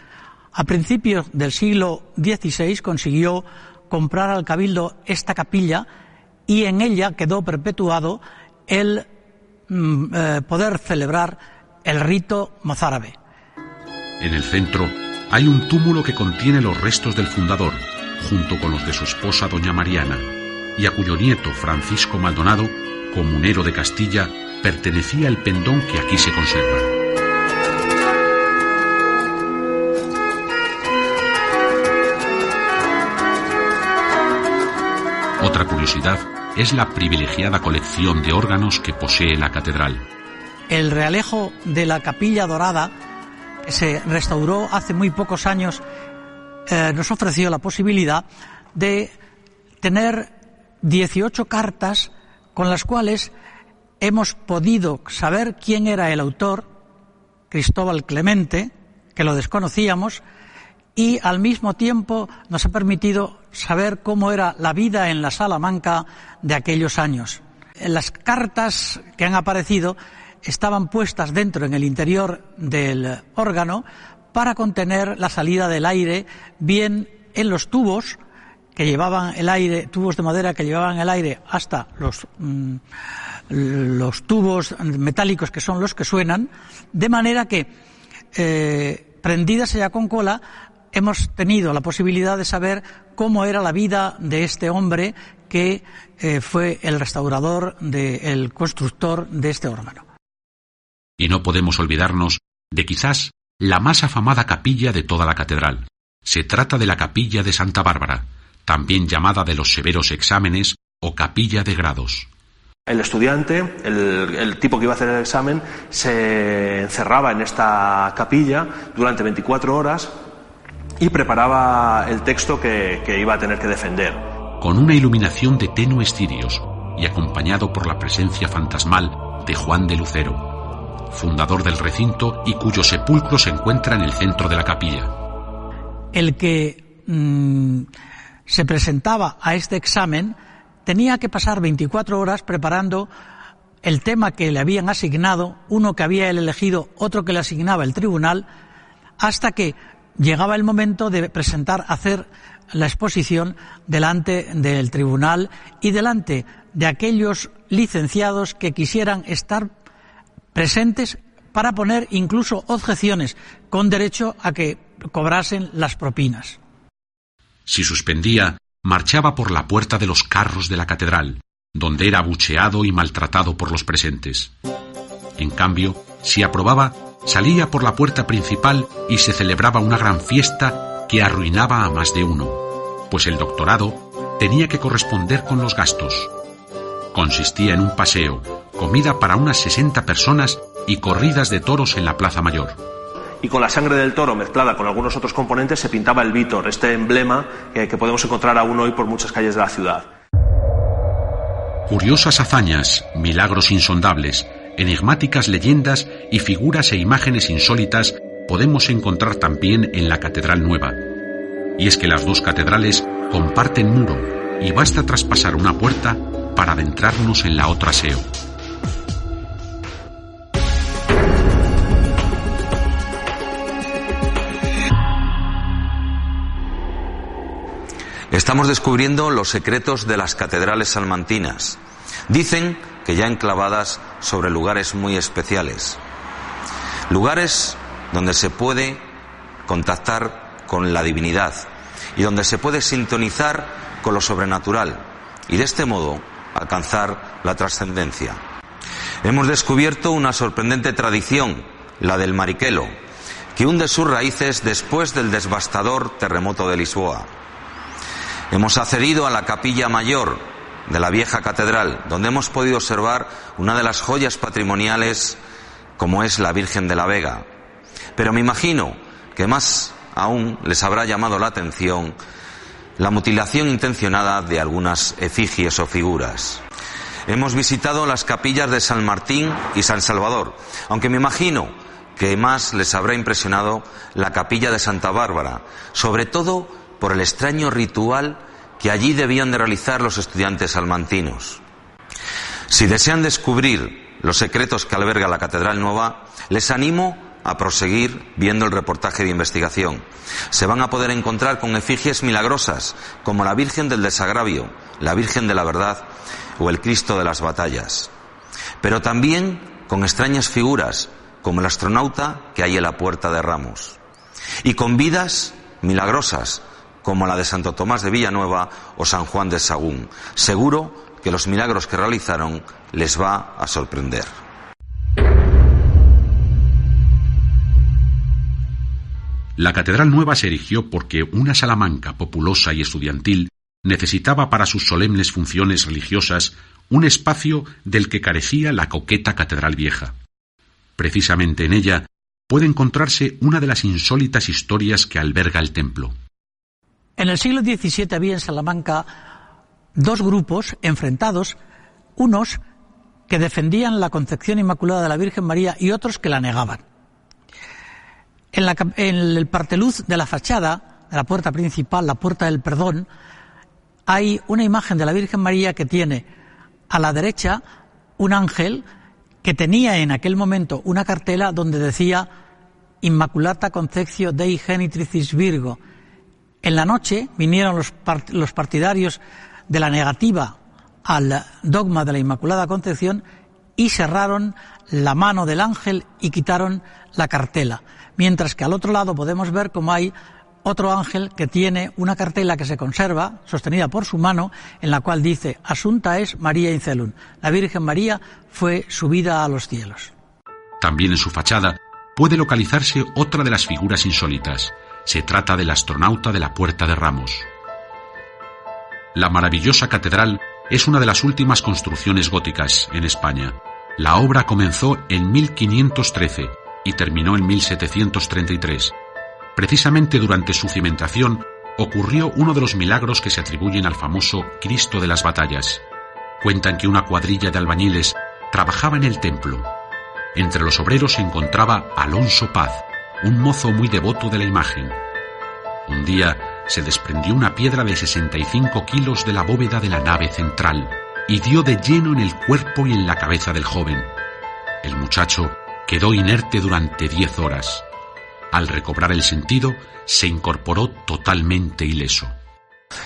A principios del siglo XVI consiguió comprar al cabildo esta capilla y en ella quedó perpetuado el mm, eh, poder celebrar el rito mozárabe. En el centro hay un túmulo que contiene los restos del fundador, junto con los de su esposa doña Mariana, y a cuyo nieto Francisco Maldonado, comunero de Castilla, pertenecía el pendón que aquí se conserva. Otra curiosidad es la privilegiada colección de órganos que posee la catedral. El realejo de la capilla dorada, se restauró hace muy pocos años, eh, nos ofreció la posibilidad de tener 18 cartas con las cuales hemos podido saber quién era el autor, Cristóbal Clemente, que lo desconocíamos, y al mismo tiempo nos ha permitido saber cómo era la vida en la Salamanca de aquellos años. Las cartas que han aparecido estaban puestas dentro, en el interior del órgano, para contener la salida del aire, bien en los tubos que llevaban el aire, tubos de madera que llevaban el aire hasta los, mm, los tubos metálicos que son los que suenan, de manera que, eh, prendidas ya con cola, hemos tenido la posibilidad de saber cómo era la vida de este hombre que eh, fue el restaurador, el constructor de este órgano. Y no podemos olvidarnos de quizás la más afamada capilla de toda la catedral. Se trata de la capilla de Santa Bárbara, también llamada de los severos exámenes o capilla de grados. El estudiante, el, tipo que iba a hacer el examen, se encerraba en esta capilla durante 24 horas y preparaba el texto que, que iba a tener que defender. Con una iluminación de tenues cirios y acompañado por la presencia fantasmal de Juan de Lucero, fundador del recinto y cuyo sepulcro se encuentra en el centro de la capilla. El que mm, se presentaba a este examen tenía que pasar 24 horas preparando el tema que le habían asignado, uno que había él elegido, otro que le asignaba el tribunal, hasta que llegaba el momento de presentar, hacer la exposición delante del tribunal y delante de aquellos licenciados que quisieran estar presentes para poner incluso objeciones con derecho a que cobrasen las propinas. Si suspendía, marchaba por la puerta de los carros de la catedral, donde era abucheado y maltratado por los presentes. En cambio, si aprobaba, salía por la puerta principal y se celebraba una gran fiesta que arruinaba a más de uno, pues el doctorado tenía que corresponder con los gastos. Consistía en un paseo, comida para unas 60 personas y corridas de toros en la Plaza Mayor y con la sangre del toro mezclada con algunos otros componentes se pintaba el Vítor, este emblema que, podemos encontrar aún hoy por muchas calles de la ciudad. Curiosas hazañas, milagros insondables, enigmáticas leyendas y figuras e imágenes insólitas podemos encontrar también en la Catedral Nueva. Y es que las dos catedrales comparten muro y basta traspasar una puerta para adentrarnos en la otra aseo. Estamos descubriendo los secretos de las catedrales salmantinas. Dicen que ya enclavadas sobre lugares muy especiales. Lugares donde se puede contactar con la divinidad y donde se puede sintonizar con lo sobrenatural y de este modo alcanzar la trascendencia. Hemos descubierto una sorprendente tradición, la del mariquelo, que hunde sus raíces después del devastador terremoto de Lisboa. Hemos accedido a la capilla mayor de la vieja catedral, donde hemos podido observar una de las joyas patrimoniales como es la Virgen de la Vega. Pero me imagino que más aún les habrá llamado la atención la mutilación intencionada de algunas efigies o figuras. Hemos visitado las capillas de San Martín y San Salvador, aunque me imagino que más les habrá impresionado la capilla de Santa Bárbara, sobre todo por el extraño ritual que allí debían de realizar los estudiantes salmantinos. Si desean descubrir los secretos que alberga la Catedral Nueva, les animo a proseguir viendo el reportaje de investigación. Se van a poder encontrar con efigies milagrosas, como la Virgen del Desagravio, la Virgen de la Verdad o el Cristo de las Batallas. Pero también con extrañas figuras, como el astronauta que hay en la puerta de Ramos. Y con vidas milagrosas, como la de Santo Tomás de Villanueva o San Juan de Sagún. Seguro que los milagros que realizaron les va a sorprender. La Catedral Nueva se erigió porque una Salamanca populosa y estudiantil necesitaba para sus solemnes funciones religiosas un espacio del que carecía la coqueta Catedral Vieja. Precisamente en ella puede encontrarse una de las insólitas historias que alberga el templo. En el siglo XVII había en Salamanca dos grupos enfrentados, unos que defendían la concepción inmaculada de la Virgen María y otros que la negaban. En, el parteluz de la fachada, de la puerta principal, la puerta del perdón, hay una imagen de la Virgen María que tiene a la derecha un ángel que tenía en aquel momento una cartela donde decía Inmaculata Concepcio Dei Genitricis Virgo. En la noche vinieron los, partidarios de la negativa al dogma de la Inmaculada Concepción y cerraron la mano del ángel y quitaron la cartela. Mientras que al otro lado podemos ver cómo hay otro ángel que tiene una cartela que se conserva, sostenida por su mano, en la cual dice, Asunta es María Incelum. La Virgen María fue subida a los cielos. También en su fachada puede localizarse otra de las figuras insólitas. Se trata del astronauta de la Puerta de Ramos. La maravillosa catedral es una de las últimas construcciones góticas en España. La obra comenzó en 1513 y terminó en 1733. Precisamente durante su cimentación ocurrió uno de los milagros que se atribuyen al famoso Cristo de las Batallas. Cuentan que una cuadrilla de albañiles trabajaba en el templo. Entre los obreros se encontraba Alonso Paz, un mozo muy devoto de la imagen. Un día se desprendió una piedra de 65 kilos de la bóveda de la nave central y dio de lleno en el cuerpo y en la cabeza del joven. El muchacho quedó inerte durante diez horas. Al recobrar el sentido, se incorporó totalmente ileso.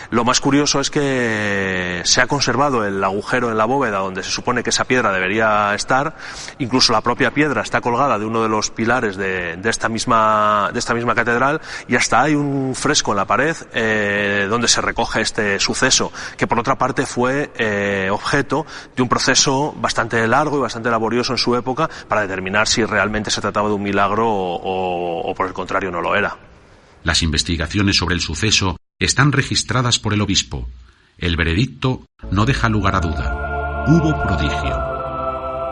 Lo más curioso es que se ha conservado el agujero en la bóveda donde se supone que esa piedra debería estar. Incluso la propia piedra está colgada de uno de los pilares de, esta, misma, de esta misma catedral y hasta hay un fresco en la pared eh, donde se recoge este suceso, que por otra parte fue eh, objeto de un proceso bastante largo y bastante laborioso en su época para determinar si realmente se trataba de un milagro o por el contrario no lo era. Las investigaciones sobre el suceso están registradas por el obispo. El veredicto no deja lugar a duda. Hubo prodigio.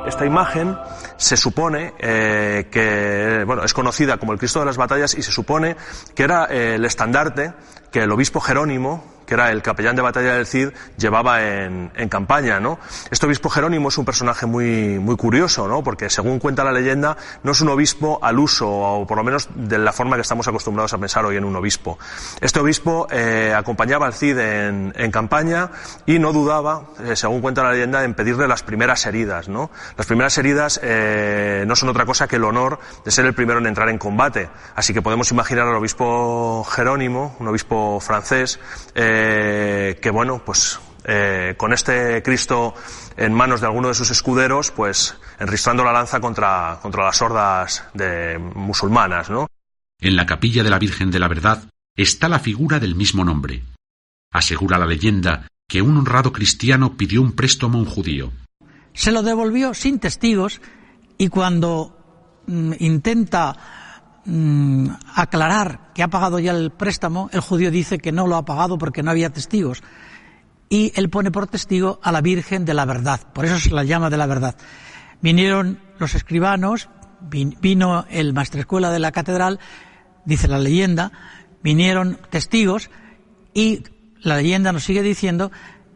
Esta imagen se supone eh, que bueno, es conocida como el Cristo de las Batallas y se supone que era eh, el estandarte que el obispo Jerónimo que era el capellán de batalla del Cid, llevaba en, campaña, ¿no? Este obispo Jerónimo es un personaje muy, muy curioso, ¿no? Porque según cuenta la leyenda, no es un obispo al uso, o por lo menos de la forma que estamos acostumbrados a pensar hoy en un obispo. Este obispo eh, acompañaba al Cid en, en, campaña y no dudaba, eh, según cuenta la leyenda, en pedirle las primeras heridas. Las primeras heridas eh, no son otra cosa que el honor de ser el primero en entrar en combate. Así que podemos imaginar al obispo Jerónimo, un obispo francés, eh, que bueno, pues eh, con este Cristo en manos de alguno de sus escuderos, pues enristrando la lanza contra, contra las hordas de musulmanas, ¿no? En la capilla de la Virgen de la Verdad está la figura del mismo nombre. Asegura la leyenda que un honrado cristiano pidió un préstamo a un judío. Se lo devolvió sin testigos y cuando mm, intenta Mm, aclarar que ha pagado ya el préstamo, el judío dice que no lo ha pagado porque no había testigos. Y él pone por testigo a la Virgen de la Verdad, por eso se la llama de la Verdad. Vinieron los escribanos, vino el maestrescuela de la catedral, dice la leyenda, vinieron testigos y la leyenda nos sigue diciendo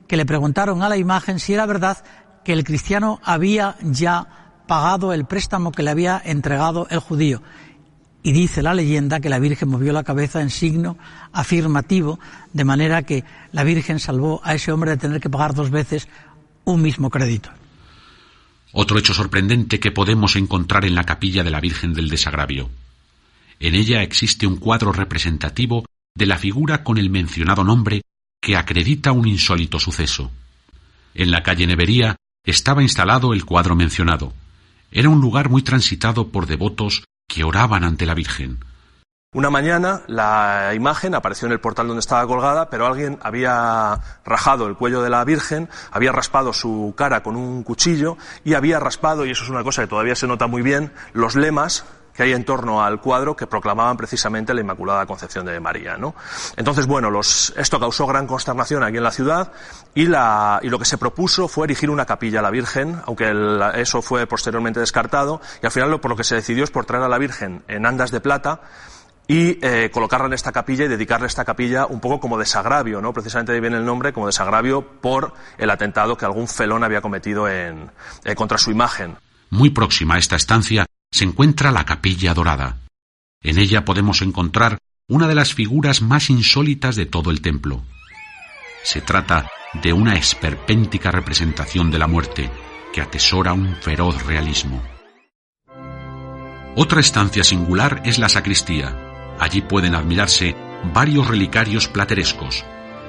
que le preguntaron a la imagen si era verdad que el cristiano había ya pagado el préstamo que le había entregado el judío. Y dice la leyenda que la Virgen movió la cabeza en signo afirmativo, de manera que la Virgen salvó a ese hombre de tener que pagar dos veces un mismo crédito. Otro hecho sorprendente que podemos encontrar en la capilla de la Virgen del Desagravio. En ella existe un cuadro representativo de la figura con el mencionado nombre que acredita un insólito suceso. En la calle Nevería estaba instalado el cuadro mencionado. Era un lugar muy transitado por devotos que oraban ante la Virgen. Una mañana la imagen apareció en el portal donde estaba colgada, pero alguien había rajado el cuello de la Virgen, había raspado su cara con un cuchillo y había raspado, y eso es una cosa que todavía se nota muy bien, los lemas que hay en torno al cuadro que proclamaban precisamente la Inmaculada Concepción de María. ¿no? Entonces, bueno, los, esto causó gran consternación aquí en la ciudad y, la, y lo que se propuso fue erigir una capilla a la Virgen, aunque eso fue posteriormente descartado, y al final lo, por lo que se decidió es por traer a la Virgen en andas de plata, y eh, colocarla en esta capilla y dedicarle esta capilla un poco como desagravio, ¿no? Precisamente ahí viene el nombre, como desagravio por el atentado que algún felón había cometido en, eh, contra su imagen. Muy próxima a esta estancia se encuentra la capilla dorada. En ella podemos encontrar una de las figuras más insólitas de todo el templo. Se trata de una esperpéntica representación de la muerte que atesora un feroz realismo. Otra estancia singular es la sacristía, Allí pueden admirarse varios relicarios platerescos.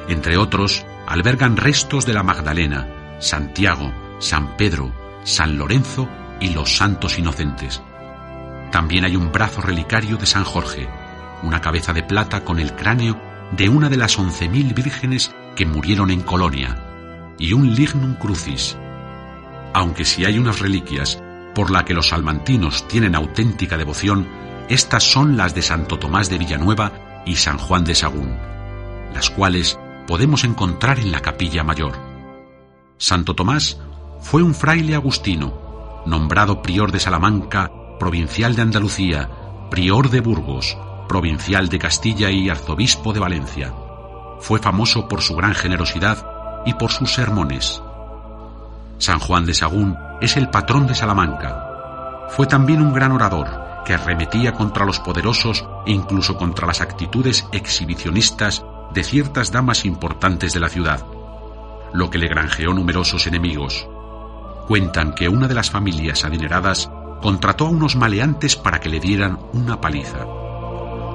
Entre otros, albergan restos de la Magdalena, Santiago, San Pedro, San Lorenzo y los santos inocentes. También hay un brazo relicario de San Jorge, una cabeza de plata con el cráneo de una de las once mil vírgenes que murieron en Colonia, y un lignum crucis. Aunque si hay unas reliquias por la que los salmantinos tienen auténtica devoción, estas son las de Santo Tomás de Villanueva y San Juan de Sagún, las cuales podemos encontrar en la capilla mayor. Santo Tomás fue un fraile agustino, nombrado prior de Salamanca, provincial de Andalucía, prior de Burgos, provincial de Castilla y arzobispo de Valencia. Fue famoso por su gran generosidad y por sus sermones. San Juan de Sagún es el patrón de Salamanca. Fue también un gran orador, que arremetía contra los poderosos e incluso contra las actitudes exhibicionistas de ciertas damas importantes de la ciudad, lo que le granjeó numerosos enemigos. Cuentan que una de las familias adineradas contrató a unos maleantes para que le dieran una paliza.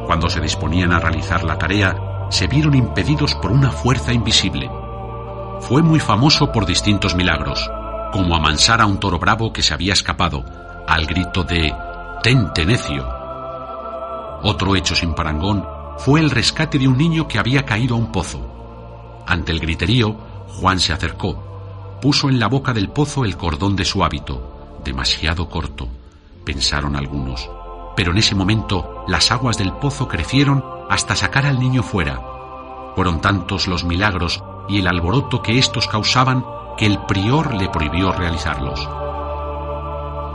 Cuando se disponían a realizar la tarea, se vieron impedidos por una fuerza invisible. Fue muy famoso por distintos milagros, como amansar a un toro bravo que se había escapado, al grito de Tente necio. Otro hecho sin parangón fue el rescate de un niño que había caído a un pozo. Ante el griterío, Juan se acercó, puso en la boca del pozo el cordón de su hábito, demasiado corto, pensaron algunos. Pero en ese momento las aguas del pozo crecieron hasta sacar al niño fuera. Fueron tantos los milagros y el alboroto que éstos causaban que el prior le prohibió realizarlos.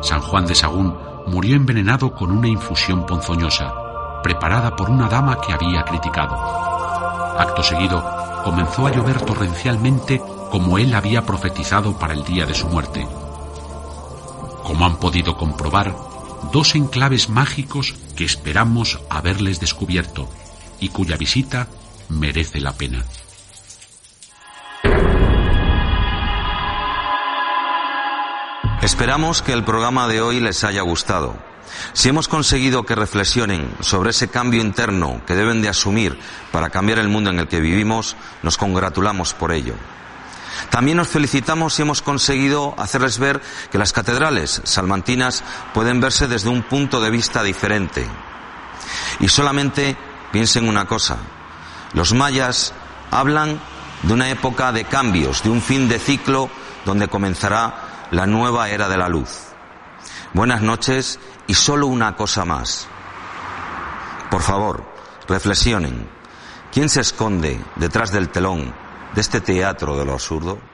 San Juan de Sagún murió envenenado con una infusión ponzoñosa, preparada por una dama que había criticado. Acto seguido, comenzó a llover torrencialmente como él había profetizado para el día de su muerte. Como han podido comprobar, dos enclaves mágicos que esperamos haberles descubierto y cuya visita merece la pena. Esperamos que el programa de hoy les haya gustado. Si hemos conseguido que reflexionen sobre ese cambio interno que deben de asumir para cambiar el mundo en el que vivimos, nos congratulamos por ello. También nos felicitamos si hemos conseguido hacerles ver que las catedrales salmantinas pueden verse desde un punto de vista diferente. Y solamente piensen una cosa, los mayas hablan de una época de cambios, de un fin de ciclo donde comenzará la nueva era de la luz. Buenas noches y solo una cosa más. Por favor, reflexionen. ¿Quién se esconde detrás del telón de este teatro de lo absurdo?